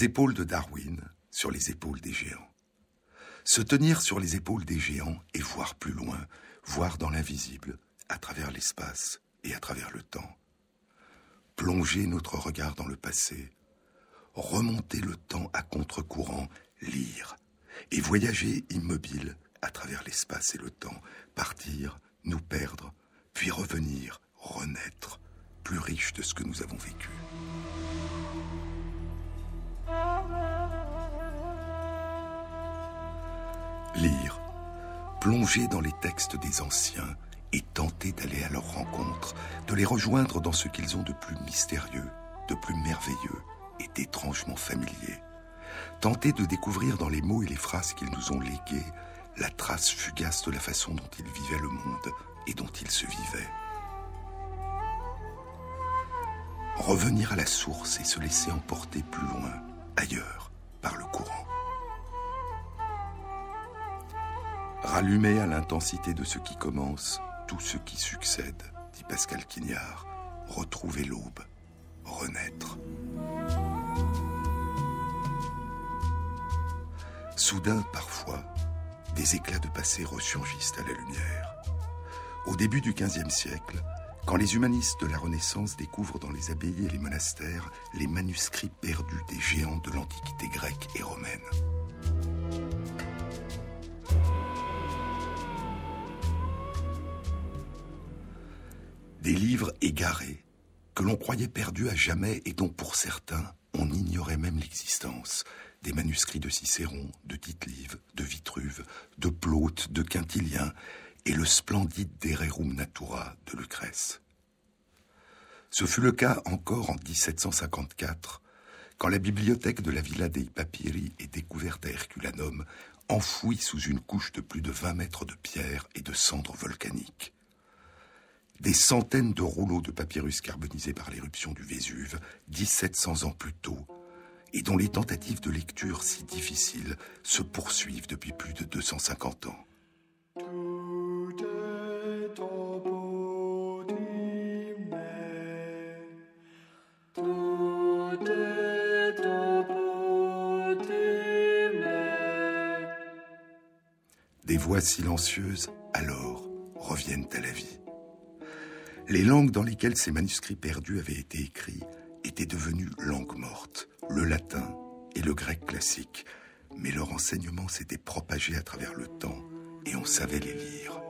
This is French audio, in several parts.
les épaules de Darwin, sur les épaules des géants. Se tenir sur les épaules des géants et voir plus loin, voir dans l'invisible, à travers l'espace et à travers le temps. Plonger notre regard dans le passé, remonter le temps à contre-courant, lire, et voyager immobile à travers l'espace et le temps, partir, nous perdre, puis revenir, renaître, plus riche de ce que nous avons vécu. Lire, plonger dans les textes des anciens et tenter d'aller à leur rencontre, de les rejoindre dans ce qu'ils ont de plus mystérieux, de plus merveilleux et d'étrangement familier. Tenter de découvrir dans les mots et les phrases qu'ils nous ont légués la trace fugace de la façon dont ils vivaient le monde et dont ils se vivaient. Revenir à la source et se laisser emporter plus loin, ailleurs, par le courant. Rallumer à l'intensité de ce qui commence tout ce qui succède, dit Pascal Quignard. Retrouver l'aube, renaître. Soudain, parfois, des éclats de passé ressurgissent à la lumière. Au début du XVe siècle, quand les humanistes de la Renaissance découvrent dans les abbayes et les monastères les manuscrits perdus des géants de l'Antiquité grecque et romaine. Des livres égarés, que l'on croyait perdus à jamais et dont pour certains on ignorait même l'existence, des manuscrits de Cicéron, de Tite-Live, de Vitruve, de Plaute, de Quintilien et le splendide De Rerum Natura de Lucrèce. Ce fut le cas encore en 1754, quand la bibliothèque de la Villa dei Papiri est découverte à Herculanum, enfouie sous une couche de plus de 20 mètres de pierre et de cendres volcaniques. Des centaines de rouleaux de papyrus carbonisés par l'éruption du Vésuve, 1700 ans plus tôt, et dont les tentatives de lecture si difficiles se poursuivent depuis plus de 250 ans. Des voix silencieuses, alors, reviennent à la vie. Les langues dans lesquelles ces manuscrits perdus avaient été écrits étaient devenues langues mortes le latin et le grec classique, mais leur enseignement s'était propagé à travers le temps et on savait les lire.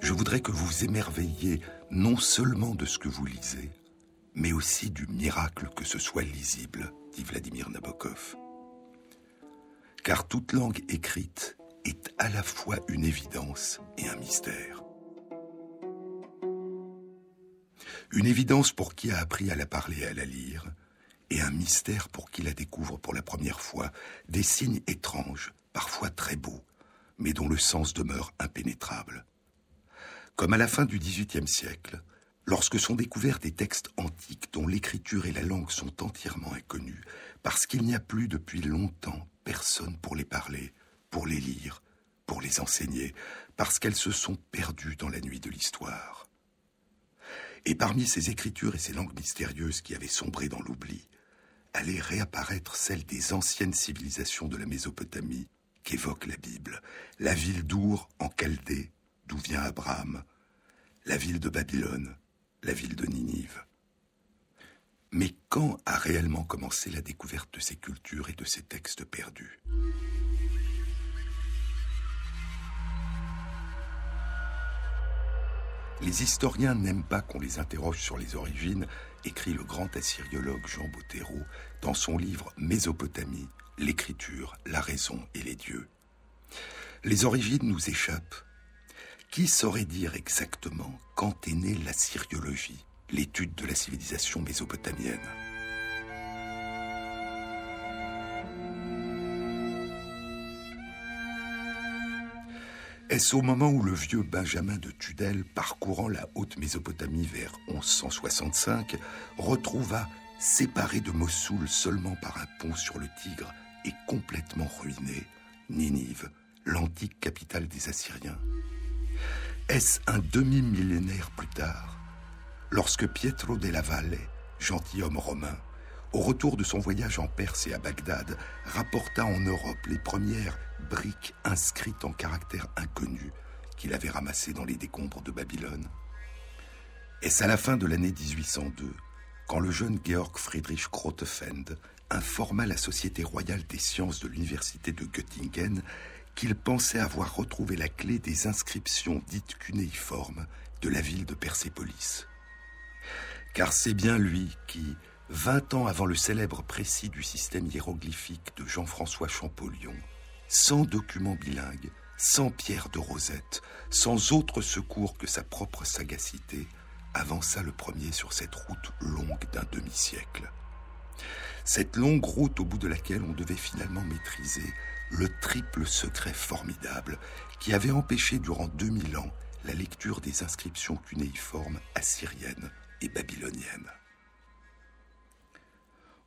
Je voudrais que vous émerveilliez non seulement de ce que vous lisez, mais aussi du miracle que ce soit lisible, dit Vladimir Nabokov car toute langue écrite est à la fois une évidence et un mystère. Une évidence pour qui a appris à la parler et à la lire, et un mystère pour qui la découvre pour la première fois, des signes étranges, parfois très beaux, mais dont le sens demeure impénétrable. Comme à la fin du XVIIIe siècle, lorsque sont découverts des textes antiques dont l'écriture et la langue sont entièrement inconnues, parce qu'il n'y a plus depuis longtemps personne pour les parler, pour les lire, pour les enseigner, parce qu'elles se sont perdues dans la nuit de l'histoire. Et parmi ces écritures et ces langues mystérieuses qui avaient sombré dans l'oubli, allait réapparaître celle des anciennes civilisations de la Mésopotamie qu'évoque la Bible, la ville d'Our en Chaldée, d'où vient Abraham, la ville de Babylone, la ville de Ninive. Mais quand a réellement commencé la découverte de ces cultures et de ces textes perdus? Les historiens n'aiment pas qu'on les interroge sur les origines, écrit le grand assyriologue Jean Bottero dans son livre Mésopotamie, l'écriture, la raison et les dieux. Les origines nous échappent. Qui saurait dire exactement quand est née l'assyriologie l'étude de la civilisation mésopotamienne? Est-ce au moment où le vieux Benjamin de Tudel, parcourant la haute Mésopotamie vers 1165, retrouva séparée de Mossoul seulement par un pont sur le Tigre et complètement ruinée, Ninive, l'antique capitale des Assyriens? Est-ce un demi-millénaire plus tard, lorsque Pietro della Valle, gentilhomme romain, au retour de son voyage en Perse et à Bagdad, rapporta en Europe les premières briques inscrites en caractères inconnus qu'il avait ramassées dans les décombres de Babylone? Est-ce à la fin de l'année 1802, quand le jeune Georg Friedrich Grotefend informa la Société royale des sciences de l'université de Göttingen qu'il pensait avoir retrouvé la clé des inscriptions dites cunéiformes de la ville de Persépolis. Car c'est bien lui qui, vingt ans avant le célèbre précis du système hiéroglyphique de Jean-François Champollion, sans document bilingue, sans pierre de rosette, sans autre secours que sa propre sagacité, avança le premier sur cette route longue d'un demi-siècle. Cette longue route au bout de laquelle on devait finalement maîtriser le triple secret formidable qui avait empêché durant 2000 ans la lecture des inscriptions cunéiformes assyriennes et babyloniennes.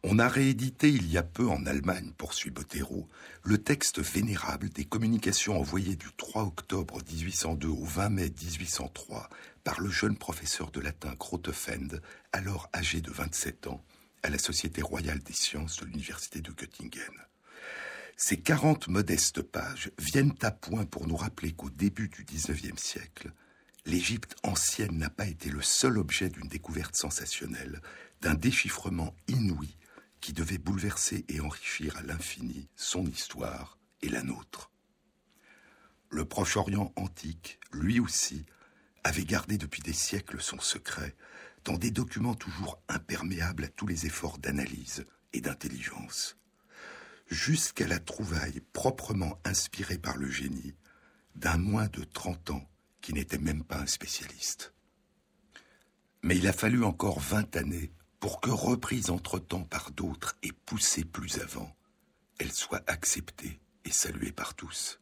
On a réédité il y a peu en Allemagne, poursuit Bottero, le texte vénérable des communications envoyées du 3 octobre 1802 au 20 mai 1803 par le jeune professeur de latin Grotefend, alors âgé de 27 ans, à la Société royale des sciences de l'Université de Göttingen. Ces 40 modestes pages viennent à point pour nous rappeler qu'au début du XIXe siècle, l'Égypte ancienne n'a pas été le seul objet d'une découverte sensationnelle, d'un déchiffrement inouï qui devait bouleverser et enrichir à l'infini son histoire et la nôtre. Le Proche-Orient antique, lui aussi, avait gardé depuis des siècles son secret dans des documents toujours imperméables à tous les efforts d'analyse et d'intelligence, jusqu'à la trouvaille proprement inspirée par le génie d'un moins de trente ans qui n'était même pas un spécialiste. Mais il a fallu encore vingt années pour que, reprise entre-temps par d'autres et poussée plus avant, elle soit acceptée et saluée par tous.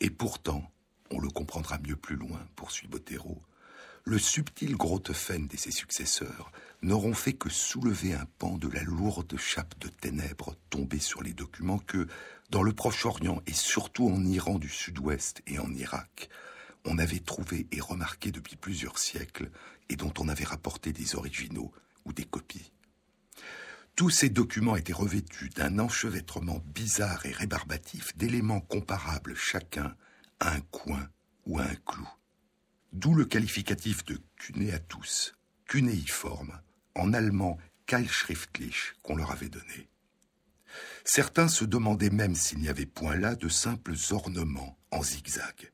Et pourtant, on le comprendra mieux plus loin, poursuit Bottero, le subtil Grotefend et ses successeurs n'auront fait que soulever un pan de la lourde chape de ténèbres tombée sur les documents que, dans le Proche-Orient et surtout en Iran du Sud-Ouest et en Irak, on avait trouvé et remarqué depuis plusieurs siècles et dont on avait rapporté des originaux ou des copies. Tous ces documents étaient revêtus d'un enchevêtrement bizarre et rébarbatif d'éléments comparables chacun à un coin ou à un clou. D'où le qualificatif de cunéatus, cunéiforme, en allemand Keilschriftlich qu'on leur avait donné. Certains se demandaient même s'il n'y avait point là de simples ornements en zigzag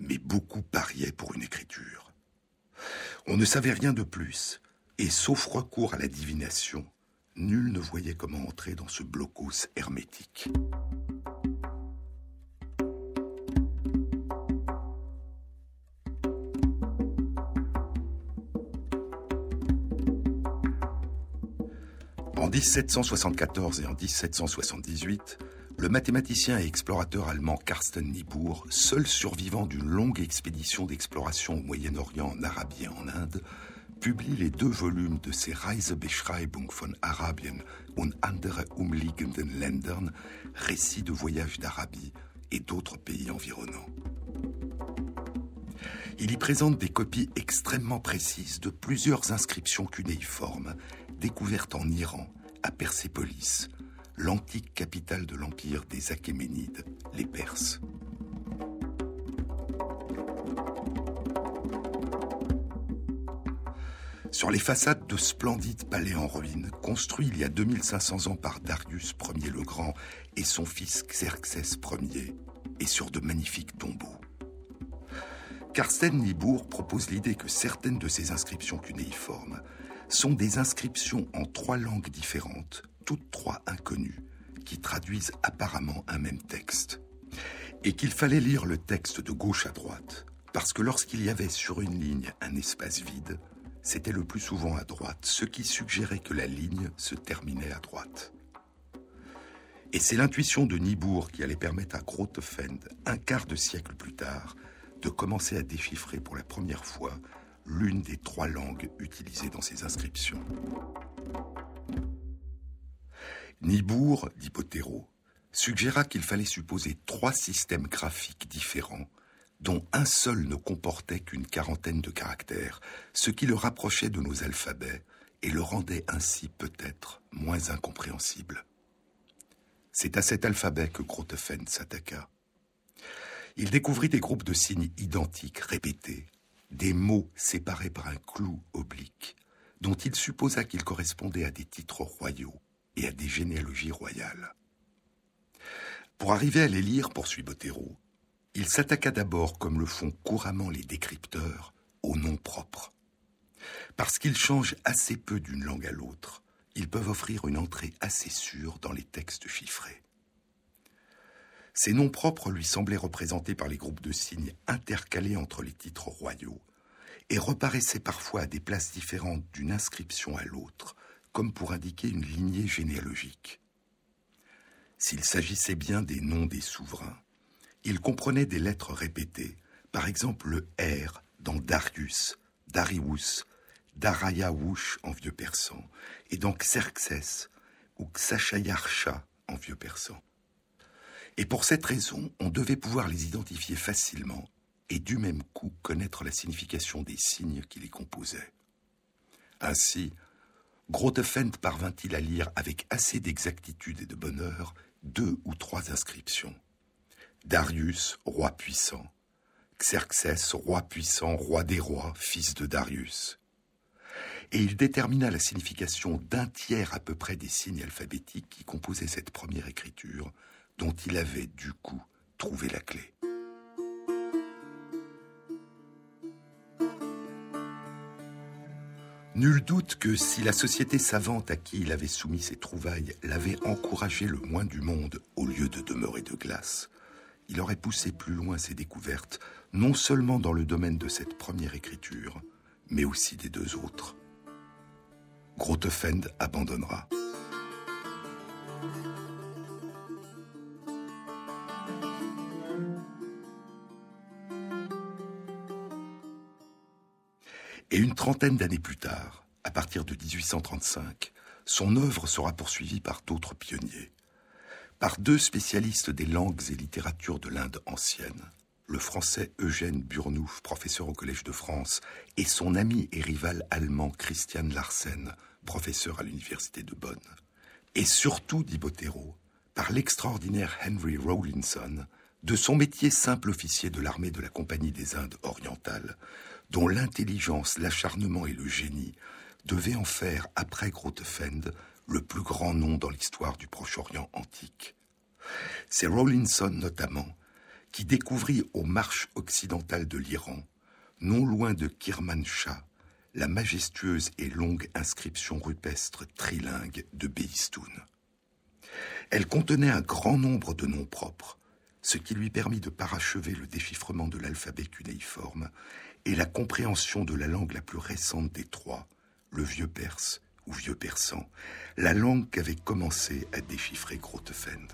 mais beaucoup pariaient pour une écriture. On ne savait rien de plus, et sauf recours à la divination, nul ne voyait comment entrer dans ce blocos hermétique. 1774 et en 1778, le mathématicien et explorateur allemand Karsten Niebuhr, seul survivant d'une longue expédition d'exploration au Moyen-Orient, en Arabie et en Inde, publie les deux volumes de ses Reisebeschreibung von Arabien und andere umliegenden Ländern, récits de voyages d'Arabie et d'autres pays environnants. Il y présente des copies extrêmement précises de plusieurs inscriptions cunéiformes découvertes en Iran, à Persépolis, l'antique capitale de l'empire des Achéménides, les Perses. Sur les façades de splendides palais en ruine, construits il y a 2500 ans par Darius Ier le Grand et son fils Xerxès Ier, et sur de magnifiques tombeaux. Karsten Niebuhr propose l'idée que certaines de ces inscriptions cunéiformes sont des inscriptions en trois langues différentes toutes trois inconnues, qui traduisent apparemment un même texte. Et qu'il fallait lire le texte de gauche à droite, parce que lorsqu'il y avait sur une ligne un espace vide, c'était le plus souvent à droite, ce qui suggérait que la ligne se terminait à droite. Et c'est l'intuition de Nibourg qui allait permettre à Grotefend, un quart de siècle plus tard, de commencer à déchiffrer pour la première fois l'une des trois langues utilisées dans ces inscriptions. Nibourg, dit Botero, suggéra qu'il fallait supposer trois systèmes graphiques différents dont un seul ne comportait qu'une quarantaine de caractères, ce qui le rapprochait de nos alphabets et le rendait ainsi peut-être moins incompréhensible. C'est à cet alphabet que Grotefend s'attaqua. Il découvrit des groupes de signes identiques, répétés, des mots séparés par un clou oblique, dont il supposa qu'ils correspondaient à des titres royaux et à des généalogies royales. Pour arriver à les lire, poursuit Bottero, il s'attaqua d'abord, comme le font couramment les décrypteurs, aux noms propres. Parce qu'ils changent assez peu d'une langue à l'autre, ils peuvent offrir une entrée assez sûre dans les textes chiffrés. Ces noms propres lui semblaient représentés par les groupes de signes intercalés entre les titres royaux et reparaissaient parfois à des places différentes d'une inscription à l'autre, comme pour indiquer une lignée généalogique. S'il s'agissait bien des noms des souverains, il comprenait des lettres répétées, par exemple le R dans Darius, Darius, Darayawush en vieux persan, et dans Xerxes ou Xachayarsha en vieux persan. Et pour cette raison, on devait pouvoir les identifier facilement et du même coup connaître la signification des signes qui les composaient. Ainsi, Grotefend parvint-il à lire avec assez d'exactitude et de bonheur deux ou trois inscriptions. Darius, roi puissant. Xerxès, roi puissant, roi des rois, fils de Darius. Et il détermina la signification d'un tiers à peu près des signes alphabétiques qui composaient cette première écriture, dont il avait du coup trouvé la clé. Nul doute que si la société savante à qui il avait soumis ses trouvailles l'avait encouragé le moins du monde au lieu de demeurer de glace, il aurait poussé plus loin ses découvertes, non seulement dans le domaine de cette première écriture, mais aussi des deux autres. Grotefend abandonnera. Et une trentaine d'années plus tard, à partir de 1835, son œuvre sera poursuivie par d'autres pionniers, par deux spécialistes des langues et littératures de l'Inde ancienne, le français Eugène Burnouf, professeur au Collège de France, et son ami et rival allemand Christian Larsen, professeur à l'Université de Bonn. Et surtout, dit Bottero, par l'extraordinaire Henry Rawlinson, de son métier simple officier de l'armée de la Compagnie des Indes orientales, dont l'intelligence, l'acharnement et le génie devaient en faire, après Grotefend, le plus grand nom dans l'histoire du Proche-Orient antique. C'est Rawlinson notamment qui découvrit aux marches occidentales de l'Iran, non loin de Kirmanshah, la majestueuse et longue inscription rupestre trilingue de Beistoun. Elle contenait un grand nombre de noms propres, ce qui lui permit de parachever le déchiffrement de l'alphabet cunéiforme et la compréhension de la langue la plus récente des trois, le vieux perse ou vieux persan, la langue qu'avait commencé à déchiffrer Grotefend.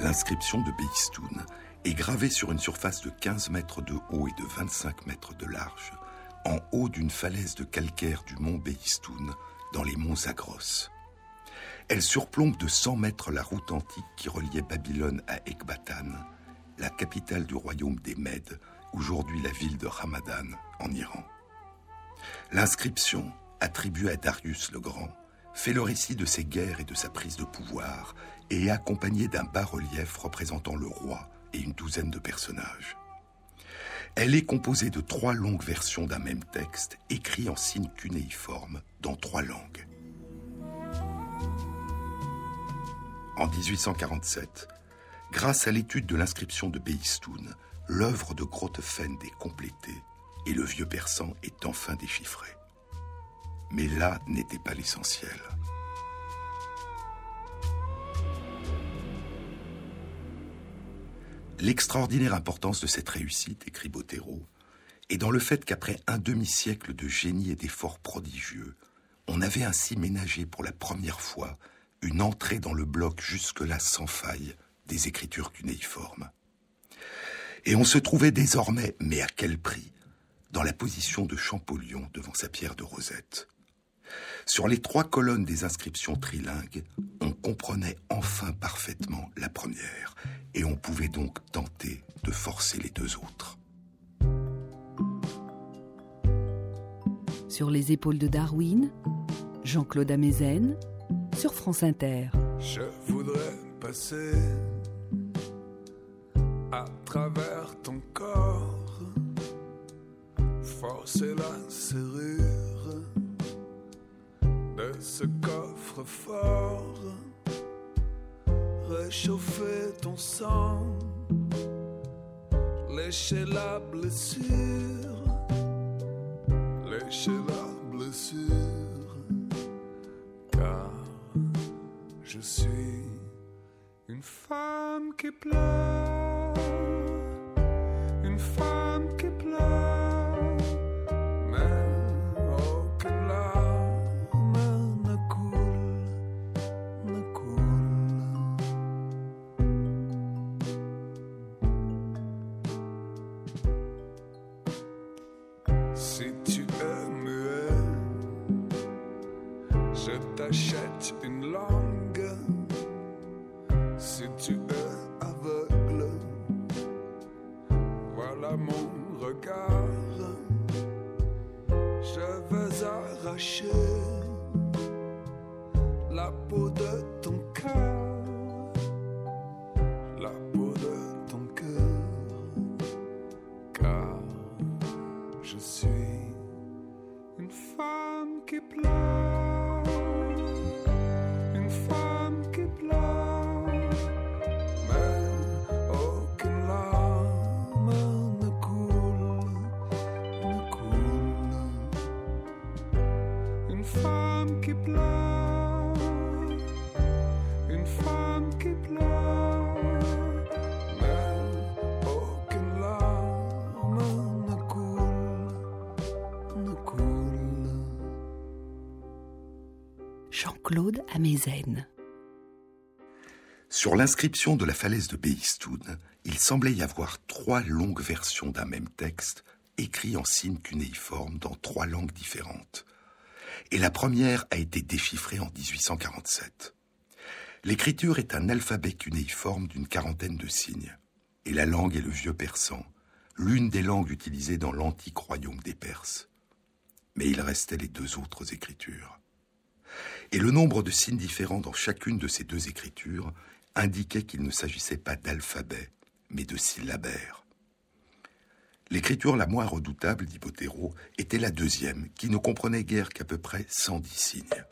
L'inscription de Beistoun est gravée sur une surface de 15 mètres de haut et de 25 mètres de large en haut d'une falaise de calcaire du mont Beistoun, dans les monts Zagros. Elle surplombe de 100 mètres la route antique qui reliait Babylone à Ekbatan, la capitale du royaume des Mèdes, aujourd'hui la ville de Ramadan, en Iran. L'inscription, attribuée à Darius le Grand, fait le récit de ses guerres et de sa prise de pouvoir, et est accompagnée d'un bas-relief représentant le roi et une douzaine de personnages. Elle est composée de trois longues versions d'un même texte, écrit en signe cunéiforme dans trois langues. En 1847, grâce à l'étude de l'inscription de Beistoun, l'œuvre de Grotefend est complétée et le vieux persan est enfin déchiffré. Mais là n'était pas l'essentiel. L'extraordinaire importance de cette réussite, écrit Bottero, est dans le fait qu'après un demi-siècle de génie et d'efforts prodigieux, On avait ainsi ménagé pour la première fois une entrée dans le bloc jusque-là sans faille des écritures cunéiformes. Et on se trouvait désormais, mais à quel prix, dans la position de Champollion devant sa pierre de Rosette. Sur les trois colonnes des inscriptions trilingues, on comprenait enfin parfaitement la première, et on pouvait donc tenter de forcer les deux autres. Sur les épaules de Darwin, Jean-Claude Amezen, sur France Inter. Je voudrais passer à travers ton corps, forcer la serrure de ce coffre fort, réchauffer ton sang, lécher la blessure, lécher la blessure, car je suis une femme qui pleure, une femme qui Jean-Claude Amezen. Sur l'inscription de la falaise de Beistoun, il semblait y avoir trois longues versions d'un même texte, écrit en signes cunéiformes dans trois langues différentes. Et la première a été déchiffrée en 1847. L'écriture est un alphabet cunéiforme d'une quarantaine de signes. Et la langue est le vieux persan, l'une des langues utilisées dans l'antique royaume des Perses. Mais il restait les deux autres écritures. Et le nombre de signes différents dans chacune de ces deux écritures indiquait qu'il ne s'agissait pas d'alphabet, mais de syllabaires. L'écriture la moins redoutable, dit Botero, était la deuxième, qui ne comprenait guère qu'à peu près 110 signes.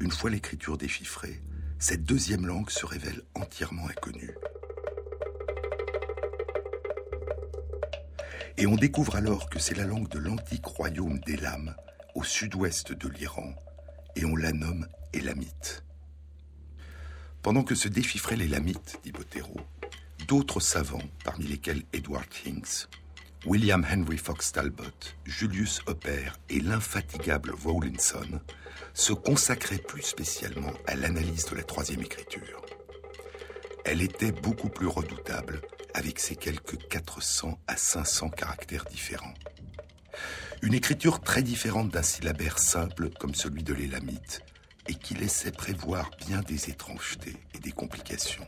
Une fois l'écriture déchiffrée, cette deuxième langue se révèle entièrement inconnue. Et on découvre alors que c'est la langue de l'antique royaume d'Elam, au sud-ouest de l'Iran, et on la nomme Elamite. Pendant que se déchiffraient les Lamites, dit Botero, d'autres savants, parmi lesquels Edward Hinks, William Henry Fox Talbot, Julius Hopper et l'infatigable Rawlinson, se consacraient plus spécialement à l'analyse de la troisième écriture. Elle était beaucoup plus redoutable, avec ses quelques 400 à 500 caractères différents. Une écriture très différente d'un syllabaire simple comme celui de l'élamite, et qui laissait prévoir bien des étrangetés et des complications.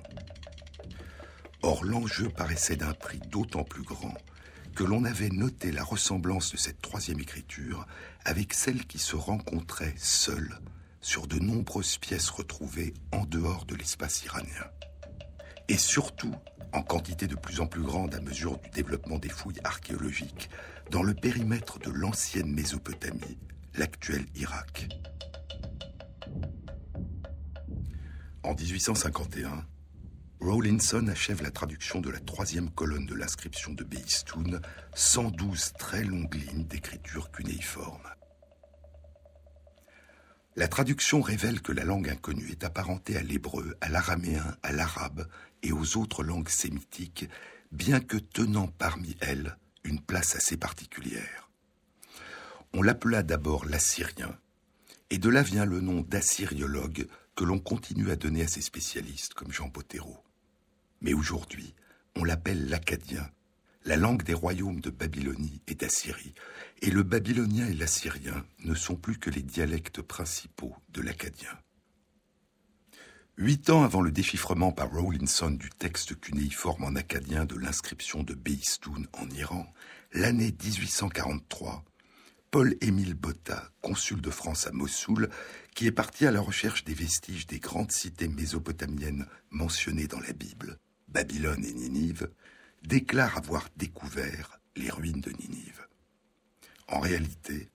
Or, l'enjeu paraissait d'un prix d'autant plus grand que l'on avait noté la ressemblance de cette troisième écriture avec celle qui se rencontrait seule sur de nombreuses pièces retrouvées en dehors de l'espace iranien. Et surtout, en quantité de plus en plus grande à mesure du développement des fouilles archéologiques, dans le périmètre de l'ancienne Mésopotamie, l'actuel Irak. En 1851, Rawlinson achève la traduction de la troisième colonne de l'inscription de Beistoun, 112 très longues lignes d'écriture cunéiforme. La traduction révèle que la langue inconnue est apparentée à l'hébreu, à l'araméen, à l'arabe et aux autres langues sémitiques, bien que tenant parmi elles une place assez particulière. On l'appela d'abord l'assyrien, et de là vient le nom d'assyriologue que l'on continue à donner à ces spécialistes comme Jean Bottero. Mais aujourd'hui, on l'appelle l'acadien, la langue des royaumes de Babylonie et d'Assyrie, et le babylonien et l'assyrien ne sont plus que les dialectes principaux de l'acadien. Huit ans avant le déchiffrement par Rawlinson du texte cunéiforme en acadien de l'inscription de Beistoun en Iran, l'année 1843, Paul-Émile Botta, consul de France à Mossoul, qui est parti à la recherche des vestiges des grandes cités mésopotamiennes mentionnées dans la Bible, Babylone et Ninive, déclare avoir découvert les ruines de Ninive. En réalité,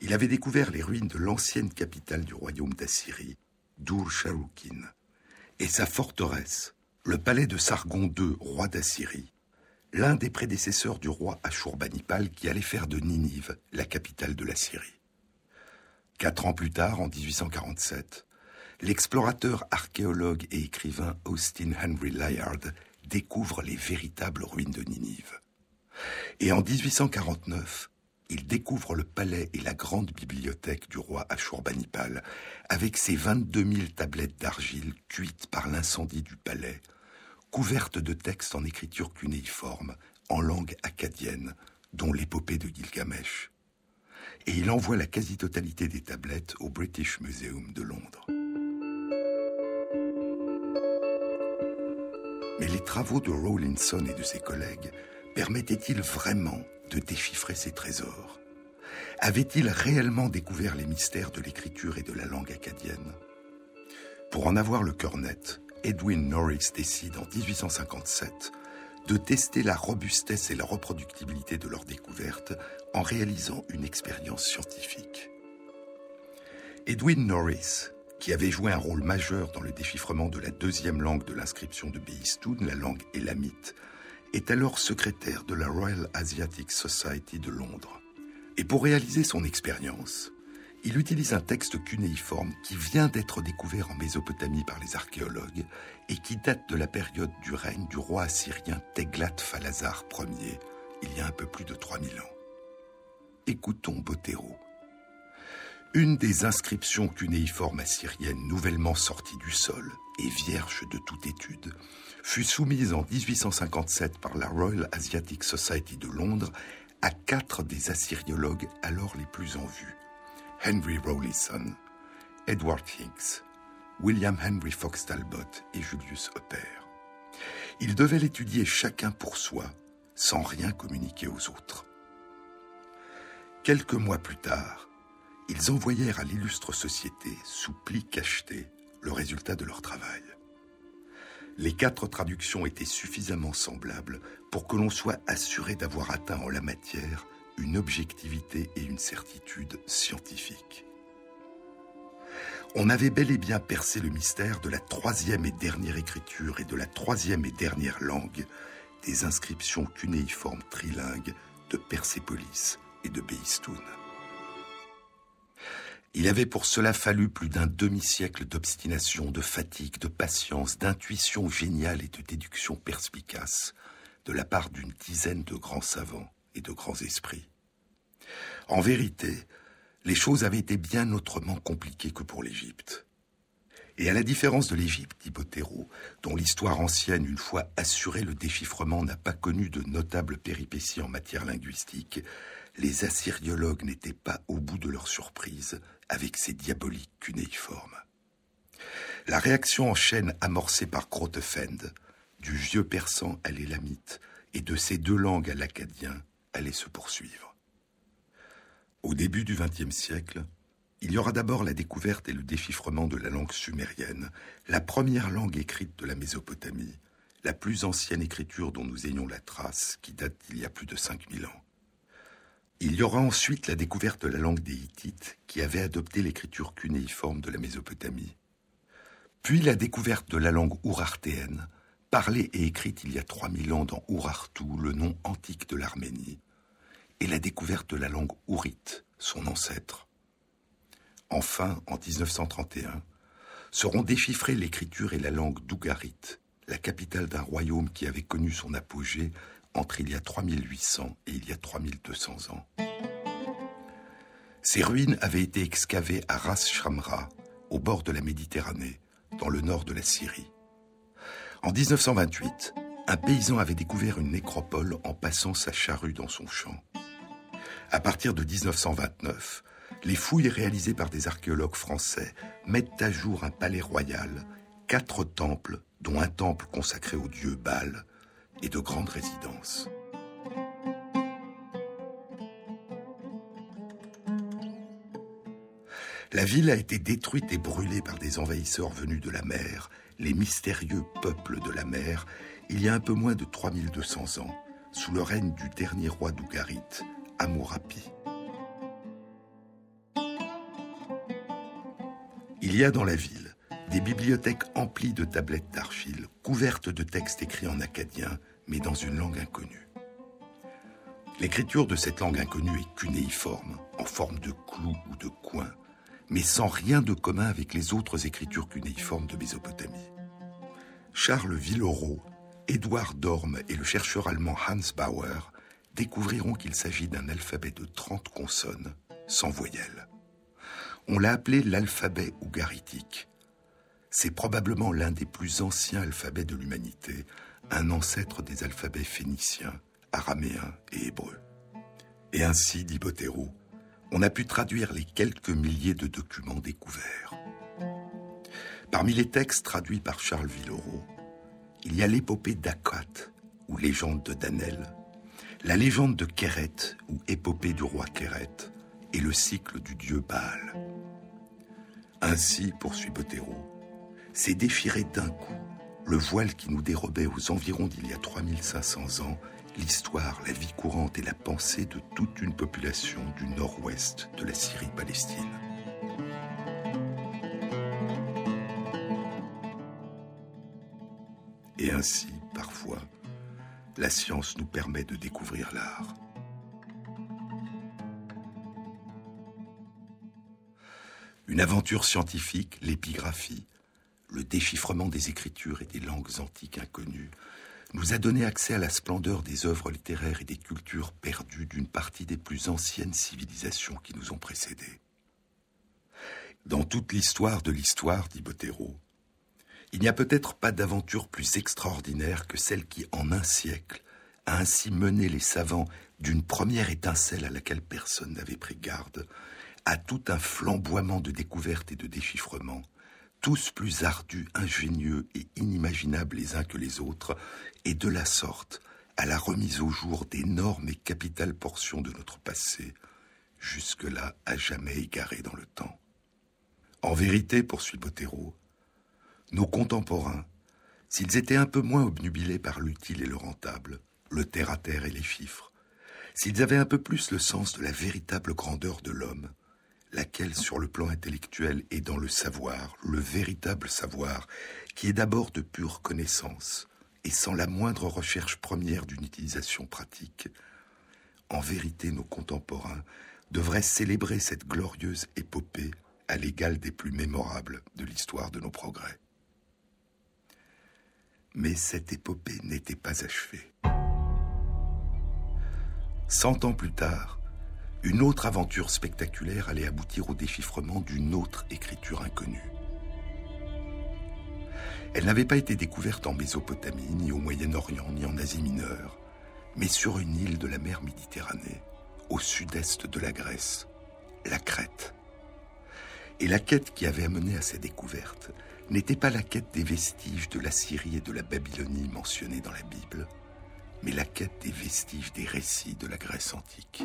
il avait découvert les ruines de l'ancienne capitale du royaume d'Assyrie, Dur-Sharukin, et sa forteresse, le palais de Sargon II, roi d'Assyrie, l'un des prédécesseurs du roi Ashurbanipal qui allait faire de Ninive la capitale de la Syrie. Quatre ans plus tard, en 1847, l'explorateur, archéologue et écrivain Austin Henry Layard découvre les véritables ruines de Ninive. Et en 1849, il découvre le palais et la grande bibliothèque du roi Ashurbanipal, avec ses 22 000 tablettes d'argile cuites par l'incendie du palais, couvertes de textes en écriture cunéiforme, en langue acadienne, dont l'épopée de Gilgamesh. Et il envoie la quasi-totalité des tablettes au British Museum de Londres. Mais les travaux de Rawlinson et de ses collègues permettaient-ils vraiment de déchiffrer ces trésors? Avait-il réellement découvert les mystères de l'écriture et de la langue acadienne? Pour en avoir le cœur net, Edwin Norris décide en 1857 de tester la robustesse et la reproductibilité de leur découverte en réalisant une expérience scientifique. Edwin Norris, qui avait joué un rôle majeur dans le déchiffrement de la deuxième langue de l'inscription de Beistoun, la langue élamite, est alors secrétaire de la Royal Asiatic Society de Londres. Et pour réaliser son expérience, il utilise un texte cunéiforme qui vient d'être découvert en Mésopotamie par les archéologues et qui date de la période du règne du roi assyrien Teglat-Phalazar Ier, il y a un peu plus de 3000 ans. Écoutons Botero. Une des inscriptions cunéiformes assyriennes nouvellement sorties du sol et vierge de toute étude fut soumise en 1857 par la Royal Asiatic Society de Londres à quatre des assyriologues alors les plus en vue Henry Rawlinson, Edward Hicks, William Henry Fox Talbot et Julius Hopper. Ils devaient l'étudier chacun pour soi, sans rien communiquer aux autres. Quelques mois plus tard, ils envoyèrent à l'illustre société, sous pli cacheté, le résultat de leur travail. Les quatre traductions étaient suffisamment semblables pour que l'on soit assuré d'avoir atteint en la matière une objectivité et une certitude scientifiques. On avait bel et bien percé le mystère de la troisième et dernière écriture et de la troisième et dernière langue des inscriptions cunéiformes trilingues de Persépolis et de Beistoun. Il avait pour cela fallu plus d'un demi-siècle d'obstination, de fatigue, de patience, d'intuition géniale et de déduction perspicace de la part d'une dizaine de grands savants et de grands esprits. En vérité, les choses avaient été bien autrement compliquées que pour l'Égypte. Et à la différence de l'Égypte, dit Bottero, dont l'histoire ancienne, une fois assurée le déchiffrement, n'a pas connu de notables péripéties en matière linguistique, les assyriologues n'étaient pas au bout de leur surprise avec ces diaboliques cunéiformes. La réaction en chaîne amorcée par Grotefend, du vieux persan à l'élamite et de ces deux langues à l'acadien, allait se poursuivre. Au début du XXe siècle, il y aura d'abord la découverte et le déchiffrement de la langue sumérienne, la première langue écrite de la Mésopotamie, la plus ancienne écriture dont nous ayons la trace, qui date d'il y a plus de 5000 ans. Il y aura ensuite la découverte de la langue des Hittites, qui avait adopté l'écriture cunéiforme de la Mésopotamie. Puis la découverte de la langue ourartéenne, parlée et écrite il y a 3000 ans dans Urartu, le nom antique de l'Arménie, et la découverte de la langue ourite, son ancêtre. Enfin, en 1931, seront déchiffrées l'écriture et la langue d'Ougarit, la capitale d'un royaume qui avait connu son apogée entre il y a 3800 et il y a 3200 ans. Ces ruines avaient été excavées à Ras Shamra, au bord de la Méditerranée, dans le nord de la Syrie. En 1928, un paysan avait découvert une nécropole en passant sa charrue dans son champ. À partir de 1929, les fouilles réalisées par des archéologues français mettent à jour un palais royal, quatre temples, dont un temple consacré au dieu Baal, et de grandes résidences. La ville a été détruite et brûlée par des envahisseurs venus de la mer, les mystérieux peuples de la mer, il y a un peu moins de 3200 ans, sous le règne du dernier roi d'Ougarit, Amourapi. Il y a dans la ville des bibliothèques emplies de tablettes d'argile, couvertes de textes écrits en acadien, mais dans une langue inconnue. L'écriture de cette langue inconnue est cunéiforme, en forme de clou ou de coin, mais sans rien de commun avec les autres écritures cunéiformes de Mésopotamie. Charles Villeroy, Édouard Dorme et le chercheur allemand Hans Bauer découvriront qu'il s'agit d'un alphabet de 30 consonnes, sans voyelles. On l'a appelé l'alphabet ougaritique. C'est probablement l'un des plus anciens alphabets de l'humanité, un ancêtre des alphabets phéniciens, araméens et hébreux. Et ainsi, dit Bottero, on a pu traduire les quelques milliers de documents découverts. Parmi les textes traduits par Charles Villeroy, il y a l'épopée d'Akat, ou légende de Danel, la légende de Kéret, ou épopée du roi Kéret, et le cycle du dieu Baal. Ainsi, poursuit Bottero, c'est déchiré d'un coup le voile qui nous dérobait aux environs d'il y a 3500 ans l'histoire, la vie courante et la pensée de toute une population du nord-ouest de la Syrie-Palestine. Et ainsi, parfois, la science nous permet de découvrir l'art. Une aventure scientifique, l'épigraphie, le déchiffrement des écritures et des langues antiques inconnues, nous a donné accès à la splendeur des œuvres littéraires et des cultures perdues d'une partie des plus anciennes civilisations qui nous ont précédés. Dans toute l'histoire de l'histoire, dit Bottero, il n'y a peut-être pas d'aventure plus extraordinaire que celle qui, en un siècle, a ainsi mené les savants d'une première étincelle à laquelle personne n'avait pris garde, à tout un flamboiement de découvertes et de déchiffrements, tous plus ardus, ingénieux et inimaginables les uns que les autres, et de la sorte à la remise au jour d'énormes et capitales portions de notre passé, jusque-là à jamais égarées dans le temps. En vérité, poursuit Bottero, nos contemporains, s'ils étaient un peu moins obnubilés par l'utile et le rentable, le terre-à-terre et les chiffres, s'ils avaient un peu plus le sens de la véritable grandeur de l'homme, laquelle sur le plan intellectuel est dans le savoir, le véritable savoir, qui est d'abord de pure connaissance, et sans la moindre recherche première d'une utilisation pratique, en vérité nos contemporains devraient célébrer cette glorieuse épopée à l'égal des plus mémorables de l'histoire de nos progrès. Mais cette épopée n'était pas achevée. Cent ans plus tard, une autre aventure spectaculaire allait aboutir au déchiffrement d'une autre écriture inconnue. Elle n'avait pas été découverte en Mésopotamie, ni au Moyen-Orient, ni en Asie mineure, mais sur une île de la mer Méditerranée, au sud-est de la Grèce, la Crète. Et la quête qui avait amené à cette découverte n'était pas la quête des vestiges de la Syrie et de la Babylonie mentionnés dans la Bible, mais la quête des vestiges des récits de la Grèce antique.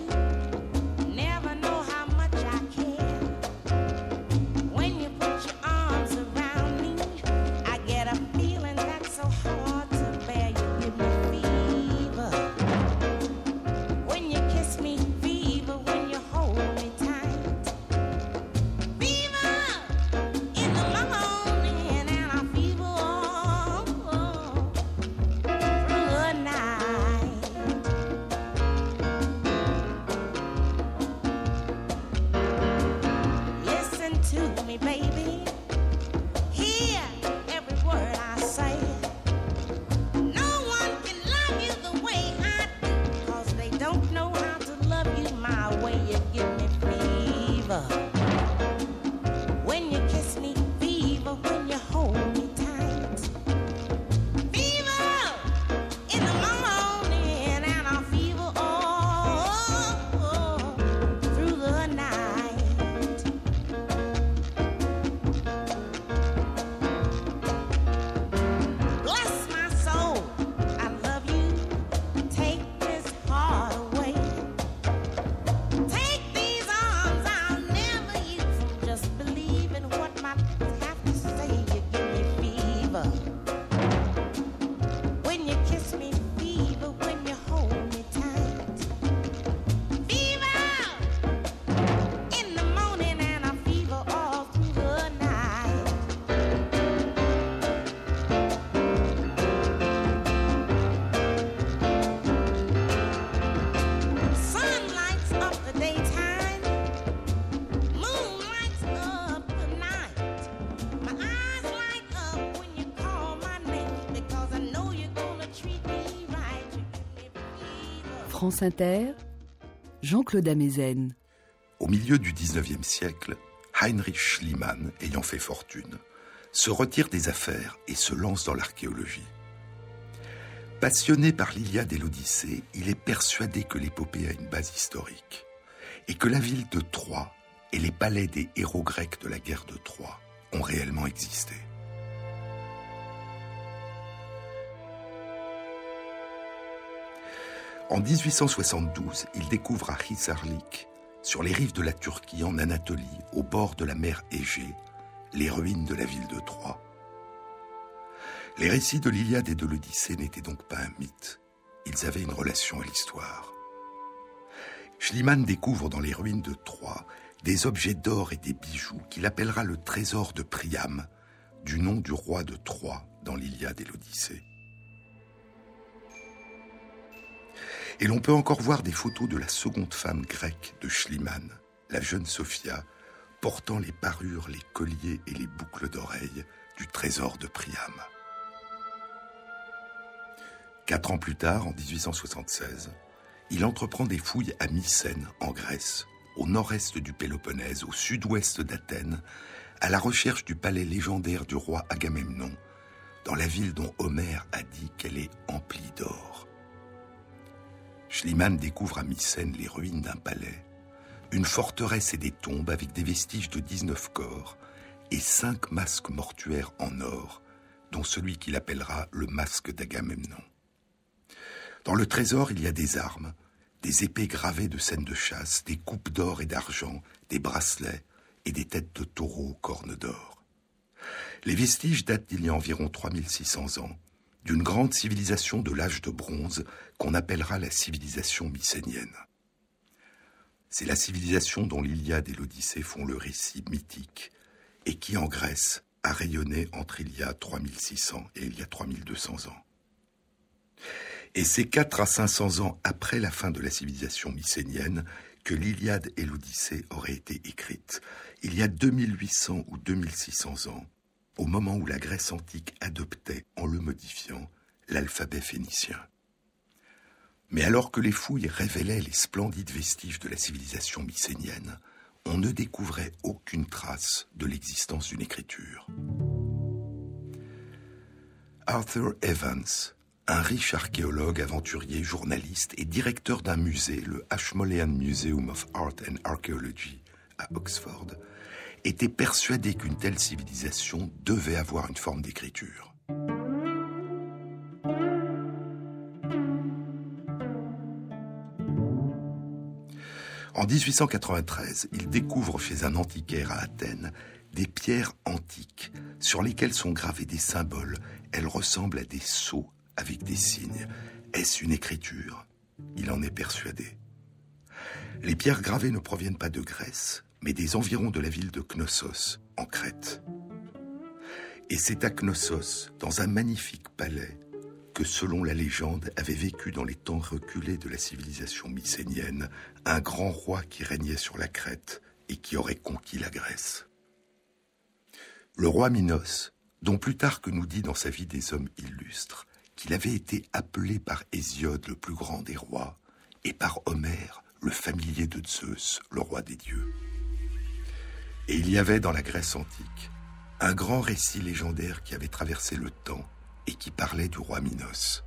To me, baby. France Inter, Jean-Claude Amezen. Au milieu du XIXe siècle, Heinrich Schliemann, ayant fait fortune, se retire des affaires et se lance dans l'archéologie. Passionné par l'Iliade et l'Odyssée, il est persuadé que l'épopée a une base historique et que la ville de Troie et les palais des héros grecs de la guerre de Troie ont réellement existé. En 1872, il découvre à Hisarlik, sur les rives de la Turquie en Anatolie, au bord de la mer Égée, les ruines de la ville de Troie. Les récits de l'Iliade et de l'Odyssée n'étaient donc pas un mythe, ils avaient une relation à l'histoire. Schliemann découvre dans les ruines de Troie des objets d'or et des bijoux qu'il appellera le trésor de Priam, du nom du roi de Troie dans l'Iliade et l'Odyssée. Et l'on peut encore voir des photos de la seconde femme grecque de Schliemann, la jeune Sophia, portant les parures, les colliers et les boucles d'oreilles du trésor de Priam. Quatre ans plus tard, en 1876, il entreprend des fouilles à Mycène, en Grèce, au nord-est du Péloponnèse, au sud-ouest d'Athènes, à la recherche du palais légendaire du roi Agamemnon, dans la ville dont Homère a dit qu'elle est emplie d'or. Schliemann découvre à Mycène les ruines d'un palais, une forteresse et des tombes avec des vestiges de 19 corps et cinq masques mortuaires en or, dont celui qu'il appellera le masque d'Agamemnon. Dans le trésor, il y a des armes, des épées gravées de scènes de chasse, des coupes d'or et d'argent, des bracelets et des têtes de taureaux aux cornes d'or. Les vestiges datent d'il y a environ 3600 ans, d'une grande civilisation de l'âge de bronze qu'on appellera la civilisation mycénienne. C'est la civilisation dont l'Iliade et l'Odyssée font le récit mythique et qui, en Grèce, a rayonné entre il y a 3600 et il y a 3200 ans. Et c'est 4 à 500 ans après la fin de la civilisation mycénienne que l'Iliade et l'Odyssée auraient été écrites. Il y a 2800 ou 2600 ans, au moment où la Grèce antique adoptait, en le modifiant, l'alphabet phénicien. Mais alors que les fouilles révélaient les splendides vestiges de la civilisation mycénienne, on ne découvrait aucune trace de l'existence d'une écriture. Arthur Evans, un riche archéologue, aventurier, journaliste et directeur d'un musée, le Ashmolean Museum of Art and Archaeology à Oxford, était persuadé qu'une telle civilisation devait avoir une forme d'écriture. En 1893, il découvre chez un antiquaire à Athènes des pierres antiques sur lesquelles sont gravés des symboles. Elles ressemblent à des sceaux avec des signes. Est-ce une écriture? Il en est persuadé. Les pierres gravées ne proviennent pas de Grèce, mais des environs de la ville de Knossos, en Crète. Et c'est à Knossos, dans un magnifique palais, que selon la légende avait vécu dans les temps reculés de la civilisation mycénienne un grand roi qui régnait sur la Crète et qui aurait conquis la Grèce. Le roi Minos, dont Plutarque nous dit dans sa vie des hommes illustres qu'il avait été appelé par Hésiode le plus grand des rois et par Homère le familier de Zeus, le roi des dieux. Et il y avait dans la Grèce antique un grand récit légendaire qui avait traversé le temps et qui parlait du roi Minos.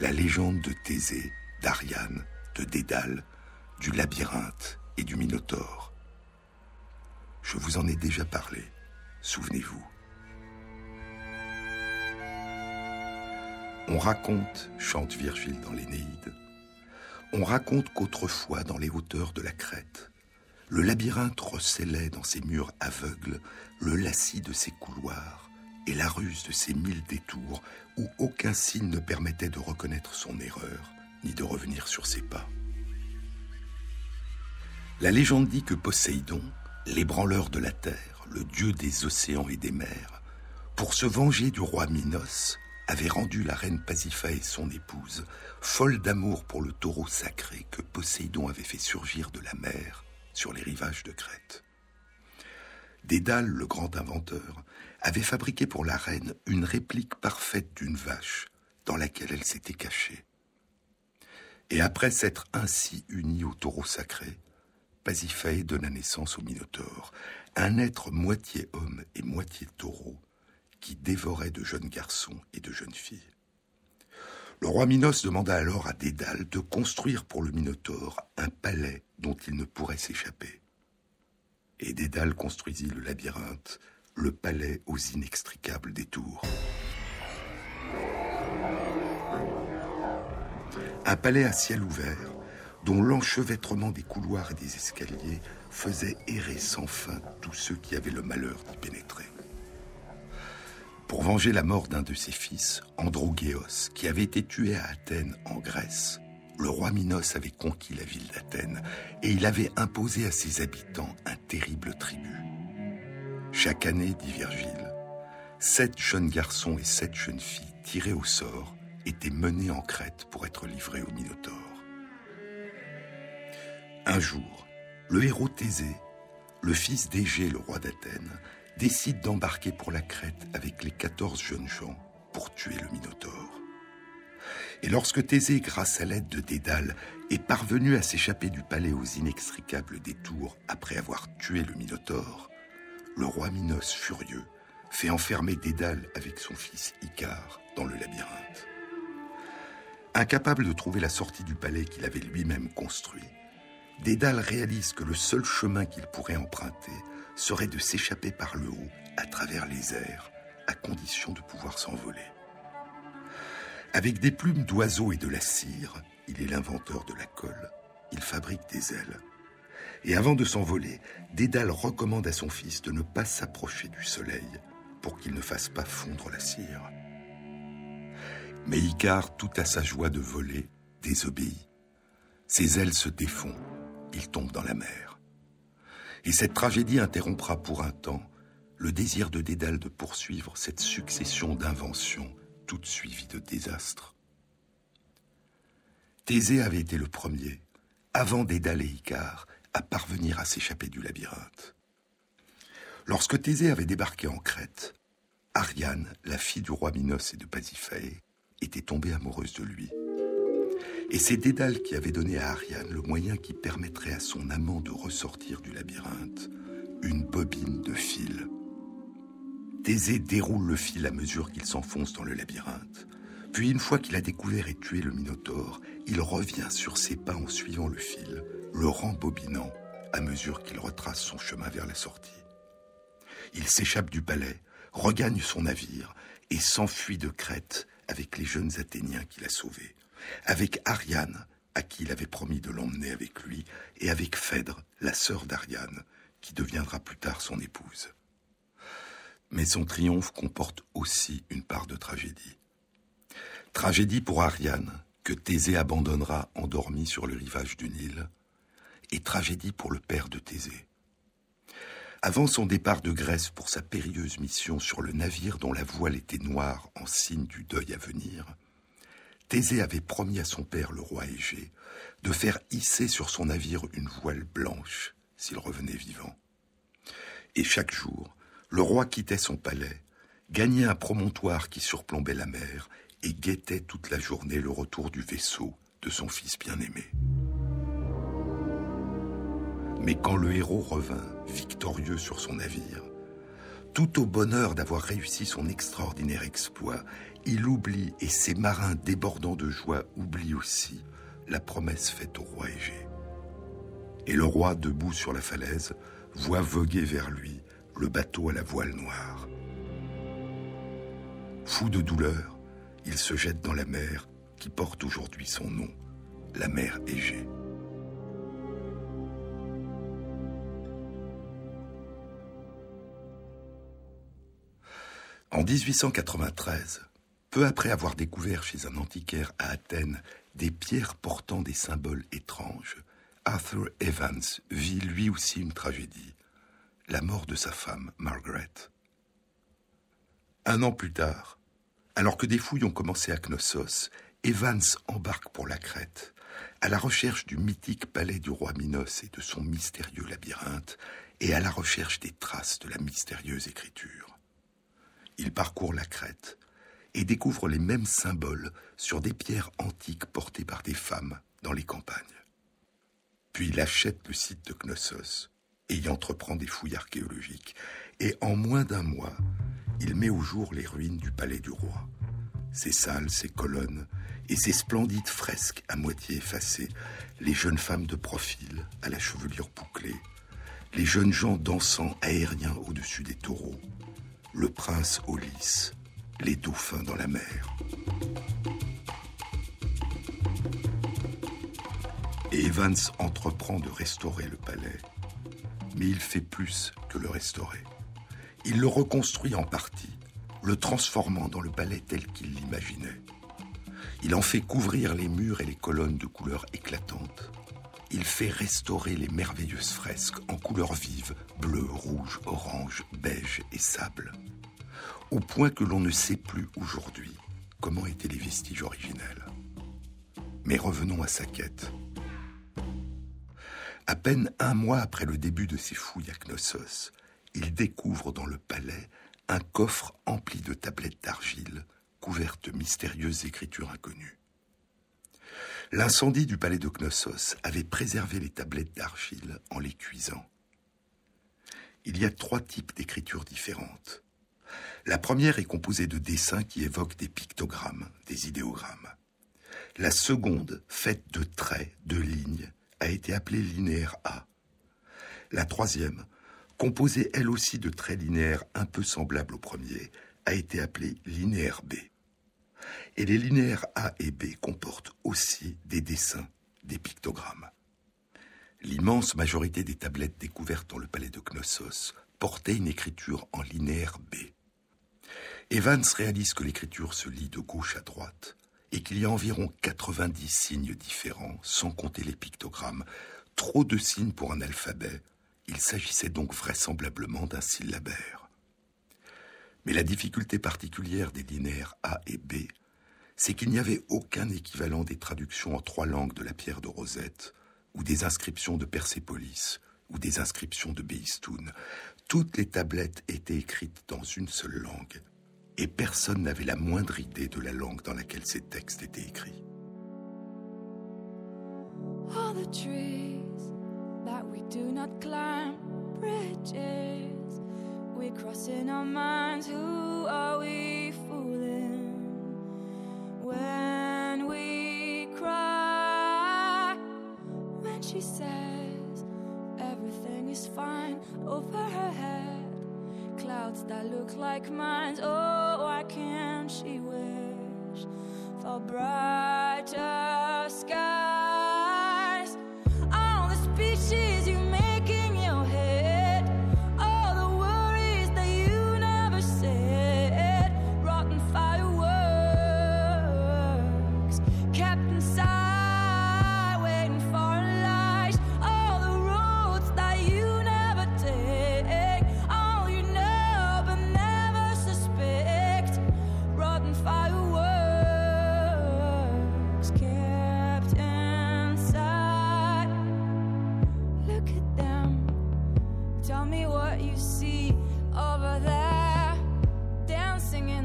La légende de Thésée, d'Ariane, de Dédale, du labyrinthe et du Minotaure. Je vous en ai déjà parlé, souvenez-vous. On raconte, chante Virgile dans l'Énéide, on raconte qu'autrefois, dans les hauteurs de la Crète, le labyrinthe recélait dans ses murs aveugles le lacis de ses couloirs et la ruse de ses mille détours où aucun signe ne permettait de reconnaître son erreur ni de revenir sur ses pas. La légende dit que Poséidon, l'ébranleur de la terre, le dieu des océans et des mers, pour se venger du roi Minos, avait rendu la reine Pasiphae son épouse, folle d'amour pour le taureau sacré que Poséidon avait fait surgir de la mer sur les rivages de Crète. Dédale, le grand inventeur, avait fabriqué pour la reine une réplique parfaite d'une vache dans laquelle elle s'était cachée. Et après s'être ainsi unie au taureau sacré, Pasiphae donna naissance au Minotaure, un être moitié homme et moitié taureau, qui dévorait de jeunes garçons et de jeunes filles. Le roi Minos demanda alors à Dédale de construire pour le Minotaure un palais dont il ne pourrait s'échapper. Et Dédale construisit le labyrinthe, le palais aux inextricables détours. Un palais à ciel ouvert, dont l'enchevêtrement des couloirs et des escaliers faisait errer sans fin tous ceux qui avaient le malheur d'y pénétrer. Pour venger la mort d'un de ses fils, Androgéos, qui avait été tué à Athènes, en Grèce, le roi Minos avait conquis la ville d'Athènes et il avait imposé à ses habitants un terrible tribut. Chaque année, dit Virgile, sept jeunes garçons et sept jeunes filles tirés au sort étaient menés en Crète pour être livrés au Minotaure. Un jour, le héros Thésée, le fils d'Égée, le roi d'Athènes, décide d'embarquer pour la Crète avec les quatorze jeunes gens pour tuer le Minotaure. Et lorsque Thésée, grâce à l'aide de Dédale, est parvenu à s'échapper du palais aux inextricables détours après avoir tué le Minotaure, le roi Minos, furieux, fait enfermer Dédale avec son fils Icare dans le labyrinthe. Incapable de trouver la sortie du palais qu'il avait lui-même construit, Dédale réalise que le seul chemin qu'il pourrait emprunter serait de s'échapper par le haut, à travers les airs, à condition de pouvoir s'envoler. Avec des plumes d'oiseaux et de la cire, il est l'inventeur de la colle. Il fabrique des ailes. Et avant de s'envoler, Dédale recommande à son fils de ne pas s'approcher du soleil pour qu'il ne fasse pas fondre la cire. Mais Icare, tout à sa joie de voler, désobéit. Ses ailes se défont, il tombe dans la mer. Et cette tragédie interrompra pour un temps le désir de Dédale de poursuivre cette succession d'inventions, toutes suivies de désastres. Thésée avait été le premier, avant Dédale et Icare, à parvenir à s'échapper du labyrinthe. Lorsque Thésée avait débarqué en Crète, Ariane, la fille du roi Minos et de Pasiphae, était tombée amoureuse de lui. Et c'est Dédale qui avait donné à Ariane le moyen qui permettrait à son amant de ressortir du labyrinthe, une bobine de fil. Thésée déroule le fil à mesure qu'il s'enfonce dans le labyrinthe. Puis une fois qu'il a découvert et tué le Minotaure, il revient sur ses pas en suivant le fil, le rembobinant à mesure qu'il retrace son chemin vers la sortie. Il s'échappe du palais, regagne son navire et s'enfuit de Crète avec les jeunes Athéniens qu'il a sauvés avec Ariane, à qui il avait promis de l'emmener avec lui, et avec Phèdre, la sœur d'Ariane, qui deviendra plus tard son épouse. Mais son triomphe comporte aussi une part de tragédie. Tragédie pour Ariane, que Thésée abandonnera endormi sur le rivage du Nil, et tragédie pour le père de Thésée. Avant son départ de Grèce pour sa périlleuse mission sur le navire dont la voile était noire en signe du deuil à venir, Thésée avait promis à son père, le roi Égée, de faire hisser sur son navire une voile blanche s'il revenait vivant. Et chaque jour, le roi quittait son palais, gagnait un promontoire qui surplombait la mer et guettait toute la journée le retour du vaisseau de son fils bien-aimé. Mais quand le héros revint, victorieux sur son navire, tout au bonheur d'avoir réussi son extraordinaire exploit, il oublie, et ses marins débordant de joie oublient aussi, la promesse faite au roi Égée. Et le roi, debout sur la falaise, voit voguer vers lui le bateau à la voile noire. Fou de douleur, il se jette dans la mer qui porte aujourd'hui son nom, la mer Égée. En 1893, peu après avoir découvert chez un antiquaire à Athènes des pierres portant des symboles étranges, Arthur Evans vit lui aussi une tragédie, la mort de sa femme, Margaret. Un an plus tard, alors que des fouilles ont commencé à Knossos, Evans embarque pour la Crète, à la recherche du mythique palais du roi Minos et de son mystérieux labyrinthe, et à la recherche des traces de la mystérieuse écriture il parcourt la Crète et découvre les mêmes symboles sur des pierres antiques portées par des femmes dans les campagnes. Puis il achète le site de Knossos et y entreprend des fouilles archéologiques. Et en moins d'un mois, il met au jour les ruines du palais du roi. Ses salles, ses colonnes et ses splendides fresques à moitié effacées, les jeunes femmes de profil à la chevelure bouclée, les jeunes gens dansant aériens au-dessus des taureaux, le prince au les dauphins dans la mer. Et Evans entreprend de restaurer le palais, mais il fait plus que le restaurer. Il le reconstruit en partie, le transformant dans le palais tel qu'il l'imaginait. Il en fait couvrir les murs et les colonnes de couleurs éclatantes. Il fait restaurer les merveilleuses fresques en couleurs vives, bleu, rouge, orange, beige et sable, au point que l'on ne sait plus aujourd'hui comment étaient les vestiges originels. Mais revenons à sa quête. À peine un mois après le début de ses fouilles à Knossos, il découvre dans le palais un coffre empli de tablettes d'argile couvertes de mystérieuses écritures inconnues. L'incendie du palais de Knossos avait préservé les tablettes d'argile en les cuisant. Il y a trois types d'écritures différentes. La première est composée de dessins qui évoquent des pictogrammes, des idéogrammes. La seconde, faite de traits, de lignes, a été appelée linéaire A. La troisième, composée elle aussi de traits linéaires un peu semblables au premier, a été appelée linéaire B. Et les linéaires A et B comportent aussi des dessins, des pictogrammes. L'immense majorité des tablettes découvertes dans le palais de Knossos portaient une écriture en linéaire B. Evans réalise que l'écriture se lit de gauche à droite et qu'il y a environ 90 signes différents, sans compter les pictogrammes. Trop de signes pour un alphabet. Il s'agissait donc vraisemblablement d'un syllabaire. Mais la difficulté particulière des linéaires A et B, c'est qu'il n'y avait aucun équivalent des traductions en trois langues de la pierre de Rosette, ou des inscriptions de Persépolis, ou des inscriptions de Beistoun. Toutes les tablettes étaient écrites dans une seule langue, et personne n'avait la moindre idée de la langue dans laquelle ces textes étaient écrits. All the trees that we do not climb, bridges we cross in our minds. Who are we? When we cry? When she says everything is fine over her head, clouds that look like mine. Oh, why can't she wish for brighter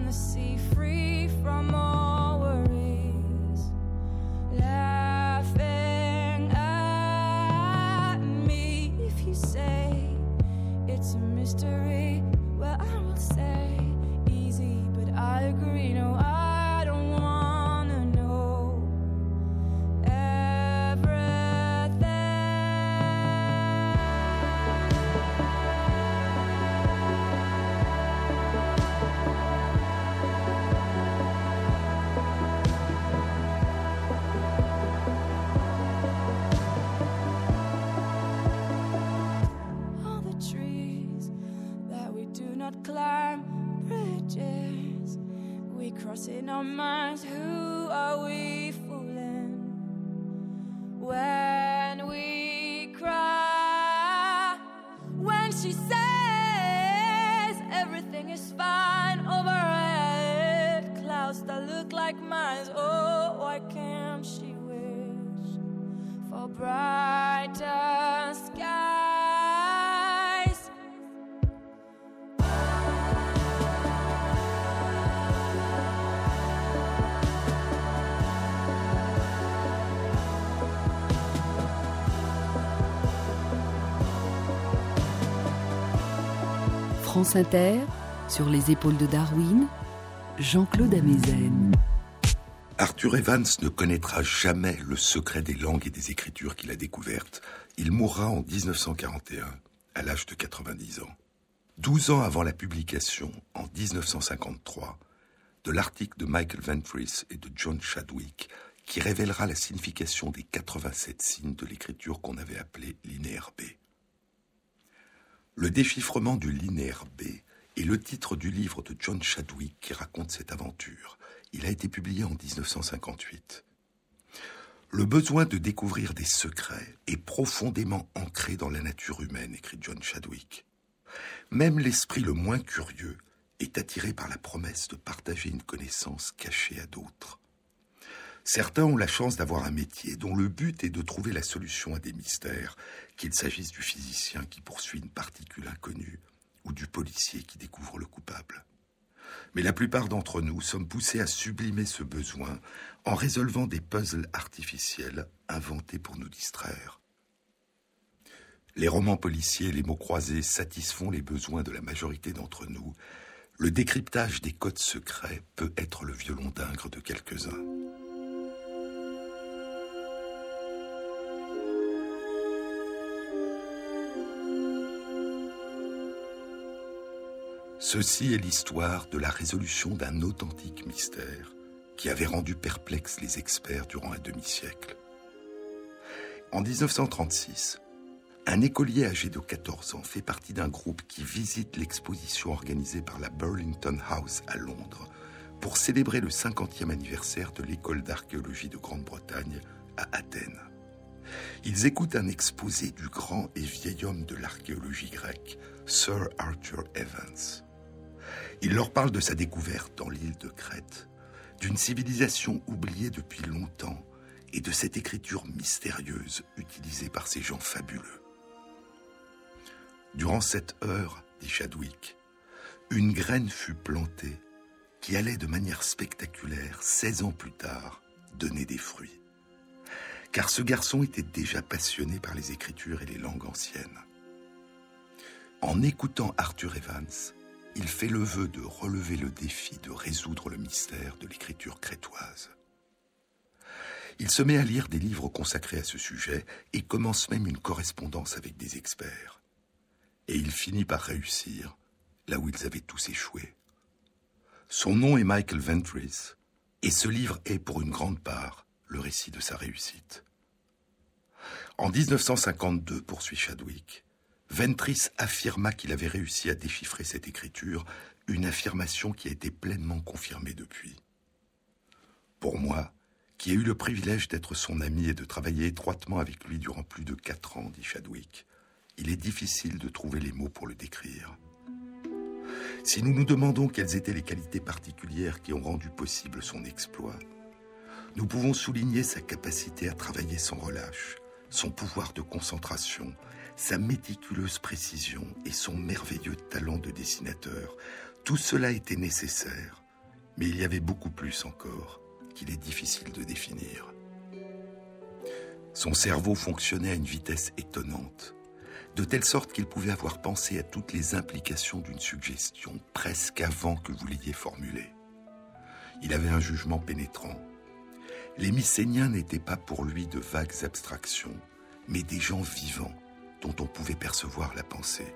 the sea, free from all France sur les épaules de Darwin, Jean-Claude Amezen. Arthur Evans ne connaîtra jamais le secret des langues et des écritures qu'il a découvertes. Il mourra en 1941, à l'âge de 90 ans. Douze ans avant la publication, en 1953, de l'article de Michael Ventris et de John Chadwick, qui révélera la signification des 87 signes de l'écriture qu'on avait appelée linéaire. Le déchiffrement du linéaire B est le titre du livre de John Chadwick qui raconte cette aventure. Il a été publié en 1958. Le besoin de découvrir des secrets est profondément ancré dans la nature humaine, écrit John Chadwick. Même l'esprit le moins curieux est attiré par la promesse de partager une connaissance cachée à d'autres. Certains ont la chance d'avoir un métier dont le but est de trouver la solution à des mystères, qu'il s'agisse du physicien qui poursuit une particule inconnue ou du policier qui découvre le coupable. Mais la plupart d'entre nous sommes poussés à sublimer ce besoin en résolvant des puzzles artificiels inventés pour nous distraire. Les romans policiers et les mots croisés satisfont les besoins de la majorité d'entre nous. Le décryptage des codes secrets peut être le violon d'ingres de quelques-uns. Ceci est l'histoire de la résolution d'un authentique mystère qui avait rendu perplexes les experts durant un demi-siècle. En 1936, un écolier âgé de 14 ans fait partie d'un groupe qui visite l'exposition organisée par la Burlington House à Londres pour célébrer le 50e anniversaire de l'école d'archéologie de Grande-Bretagne à Athènes. Ils écoutent un exposé du grand et vieil homme de l'archéologie grecque, Sir Arthur Evans. Il leur parle de sa découverte dans l'île de Crète, d'une civilisation oubliée depuis longtemps et de cette écriture mystérieuse utilisée par ces gens fabuleux. Durant cette heure, dit Chadwick, une graine fut plantée qui allait de manière spectaculaire, 16 ans plus tard, donner des fruits. Car ce garçon était déjà passionné par les écritures et les langues anciennes. En écoutant Arthur Evans, il fait le vœu de relever le défi de résoudre le mystère de l'écriture crétoise. Il se met à lire des livres consacrés à ce sujet et commence même une correspondance avec des experts. Et il finit par réussir là où ils avaient tous échoué. Son nom est Michael Ventris, et ce livre est pour une grande part le récit de sa réussite. En 1952, poursuit Chadwick, Ventris affirma qu'il avait réussi à déchiffrer cette écriture, une affirmation qui a été pleinement confirmée depuis. Pour moi, qui ai eu le privilège d'être son ami et de travailler étroitement avec lui durant plus de quatre ans, dit Chadwick, il est difficile de trouver les mots pour le décrire. Si nous nous demandons quelles étaient les qualités particulières qui ont rendu possible son exploit, nous pouvons souligner sa capacité à travailler sans relâche, son pouvoir de concentration, sa méticuleuse précision et son merveilleux talent de dessinateur, tout cela était nécessaire, mais il y avait beaucoup plus encore qu'il est difficile de définir. Son cerveau fonctionnait à une vitesse étonnante, de telle sorte qu'il pouvait avoir pensé à toutes les implications d'une suggestion presque avant que vous l'ayez formulée. Il avait un jugement pénétrant. Les mycéniens n'étaient pas pour lui de vagues abstractions, mais des gens vivants on pouvait percevoir la pensée.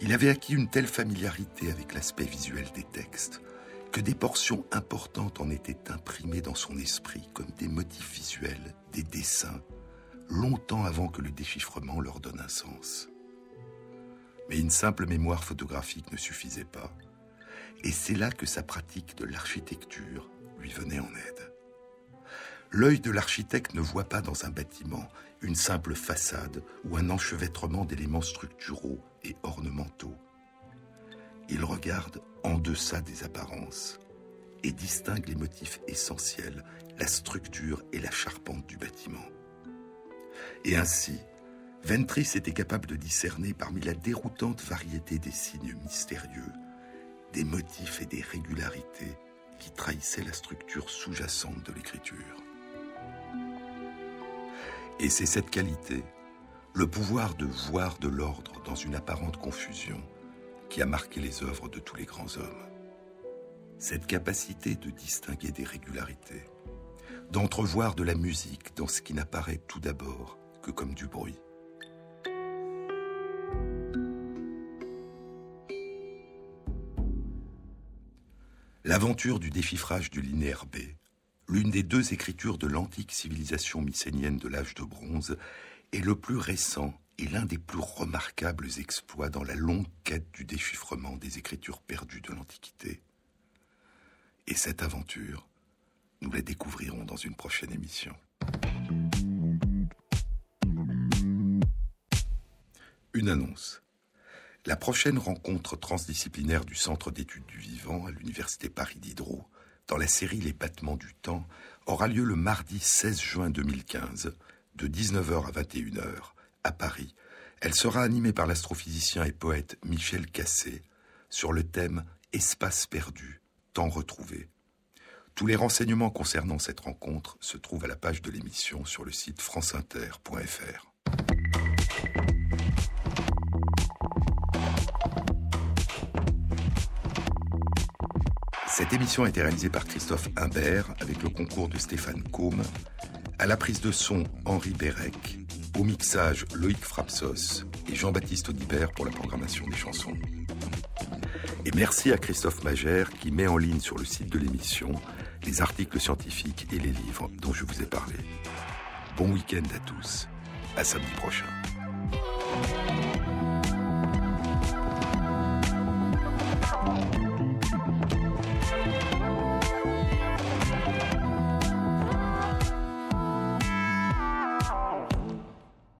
Il avait acquis une telle familiarité avec l'aspect visuel des textes que des portions importantes en étaient imprimées dans son esprit comme des motifs visuels, des dessins, longtemps avant que le déchiffrement leur donne un sens. Mais une simple mémoire photographique ne suffisait pas, et c'est là que sa pratique de l'architecture lui venait en aide. L'œil de l'architecte ne voit pas dans un bâtiment une simple façade ou un enchevêtrement d'éléments structuraux et ornementaux. Il regarde en deçà des apparences et distingue les motifs essentiels, la structure et la charpente du bâtiment. Et ainsi, Ventris était capable de discerner parmi la déroutante variété des signes mystérieux, des motifs et des régularités qui trahissaient la structure sous-jacente de l'écriture. Et c'est cette qualité, le pouvoir de voir de l'ordre dans une apparente confusion, qui a marqué les œuvres de tous les grands hommes. Cette capacité de distinguer des régularités, d'entrevoir de la musique dans ce qui n'apparaît tout d'abord que comme du bruit. L'aventure du déchiffrage du linéaire B l'une des deux écritures de l'antique civilisation mycénienne de l'âge de bronze, est le plus récent et l'un des plus remarquables exploits dans la longue quête du déchiffrement des écritures perdues de l'Antiquité. Et cette aventure, nous la découvrirons dans une prochaine émission. Une annonce. La prochaine rencontre transdisciplinaire du Centre d'études du vivant à l'Université Paris Diderot dans la série Les battements du temps aura lieu le mardi 16 juin 2015 de 19h à 21h à Paris. Elle sera animée par l'astrophysicien et poète Michel Cassé sur le thème Espace perdu, temps retrouvé. Tous les renseignements concernant cette rencontre se trouvent à la page de l'émission sur le site franceinter.fr. Cette émission a été réalisée par Christophe Imbert avec le concours de Stéphane Combe, à la prise de son Henri Bérec, au mixage Loïc Frapsos et Jean-Baptiste Audibert pour la programmation des chansons. Et merci à Christophe Magère qui met en ligne sur le site de l'émission les articles scientifiques et les livres dont je vous ai parlé. Bon week-end à tous. À samedi prochain.